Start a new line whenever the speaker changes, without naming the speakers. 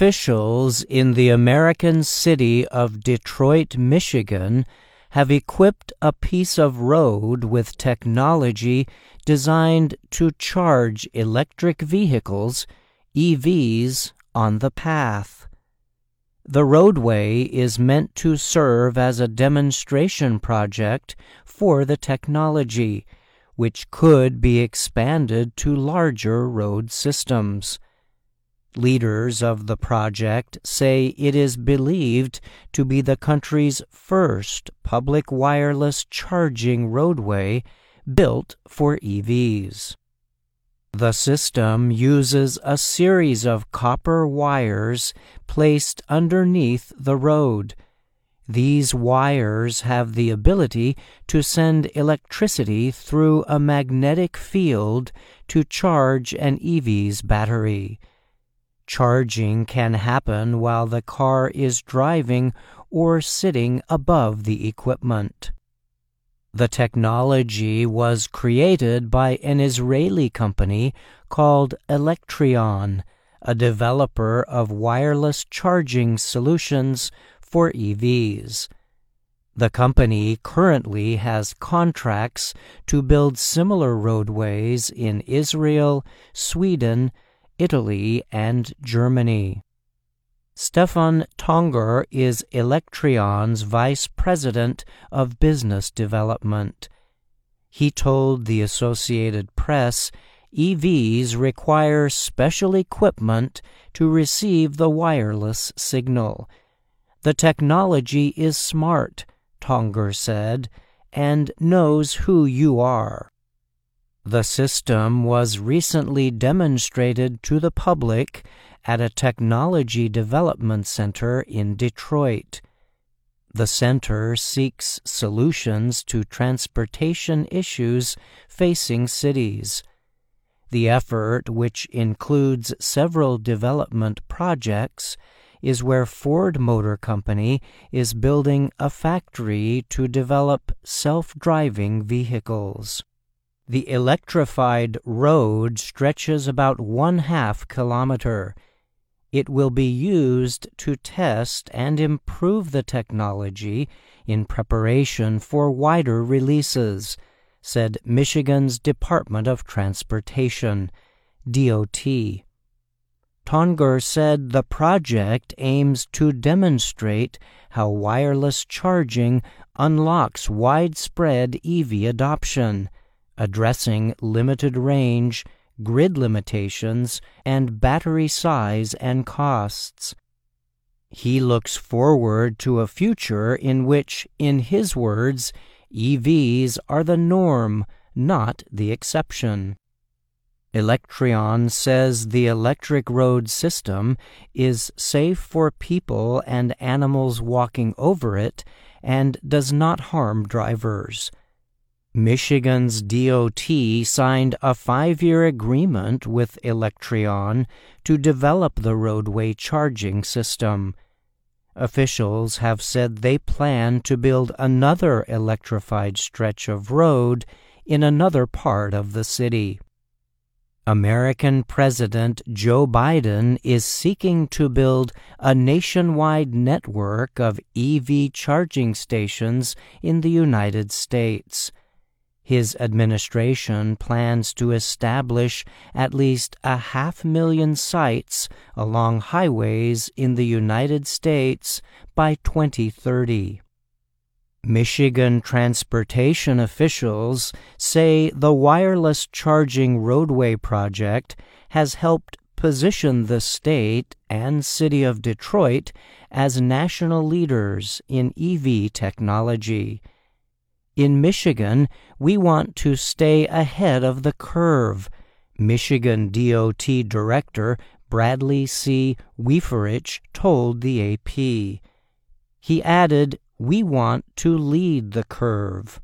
Officials in the American city of Detroit, Michigan, have equipped a piece of road with technology designed to charge electric vehicles, EVs, on the path. The roadway is meant to serve as a demonstration project for the technology, which could be expanded to larger road systems. Leaders of the project say it is believed to be the country's first public wireless charging roadway built for EVs. The system uses a series of copper wires placed underneath the road. These wires have the ability to send electricity through a magnetic field to charge an EV's battery. Charging can happen while the car is driving or sitting above the equipment. The technology was created by an Israeli company called Electreon, a developer of wireless charging solutions for EVs. The company currently has contracts to build similar roadways in Israel, Sweden, Italy, and Germany. Stefan Tongur is Electreon's vice president of business development. He told the Associated Press EVs require special equipment to receive the wireless signal. The technology is smart, Tongur said, and knows who you are. The system was recently demonstrated to the public at a technology development center in Detroit. The center seeks solutions to transportation issues facing cities. The effort, which includes several development projects, is where Ford Motor Company is building a factory to develop self driving vehicles. The electrified road stretches about one half kilometer. It will be used to test and improve the technology in preparation for wider releases, said Michigan's Department of Transportation, DOT. Tongur said the project aims to demonstrate how wireless charging unlocks widespread EV adoption addressing limited range, grid limitations, and battery size and costs. He looks forward to a future in which, in his words, EVs are the norm, not the exception. Electreon says the electric road system is safe for people and animals walking over it and does not harm drivers. Michigan's DOT signed a five year agreement with Electreon to develop the roadway charging system. Officials have said they plan to build another electrified stretch of road in another part of the city. American President Joe Biden is seeking to build a nationwide network of EV charging stations in the United States. His administration plans to establish at least a half million sites along highways in the United States by 2030. Michigan transportation officials say the wireless charging roadway project has helped position the state and city of Detroit as national leaders in EV technology. In Michigan, we want to stay ahead of the curve. Michigan DOT Director Bradley C. Wieferich told the AP. He added, We want to lead the curve.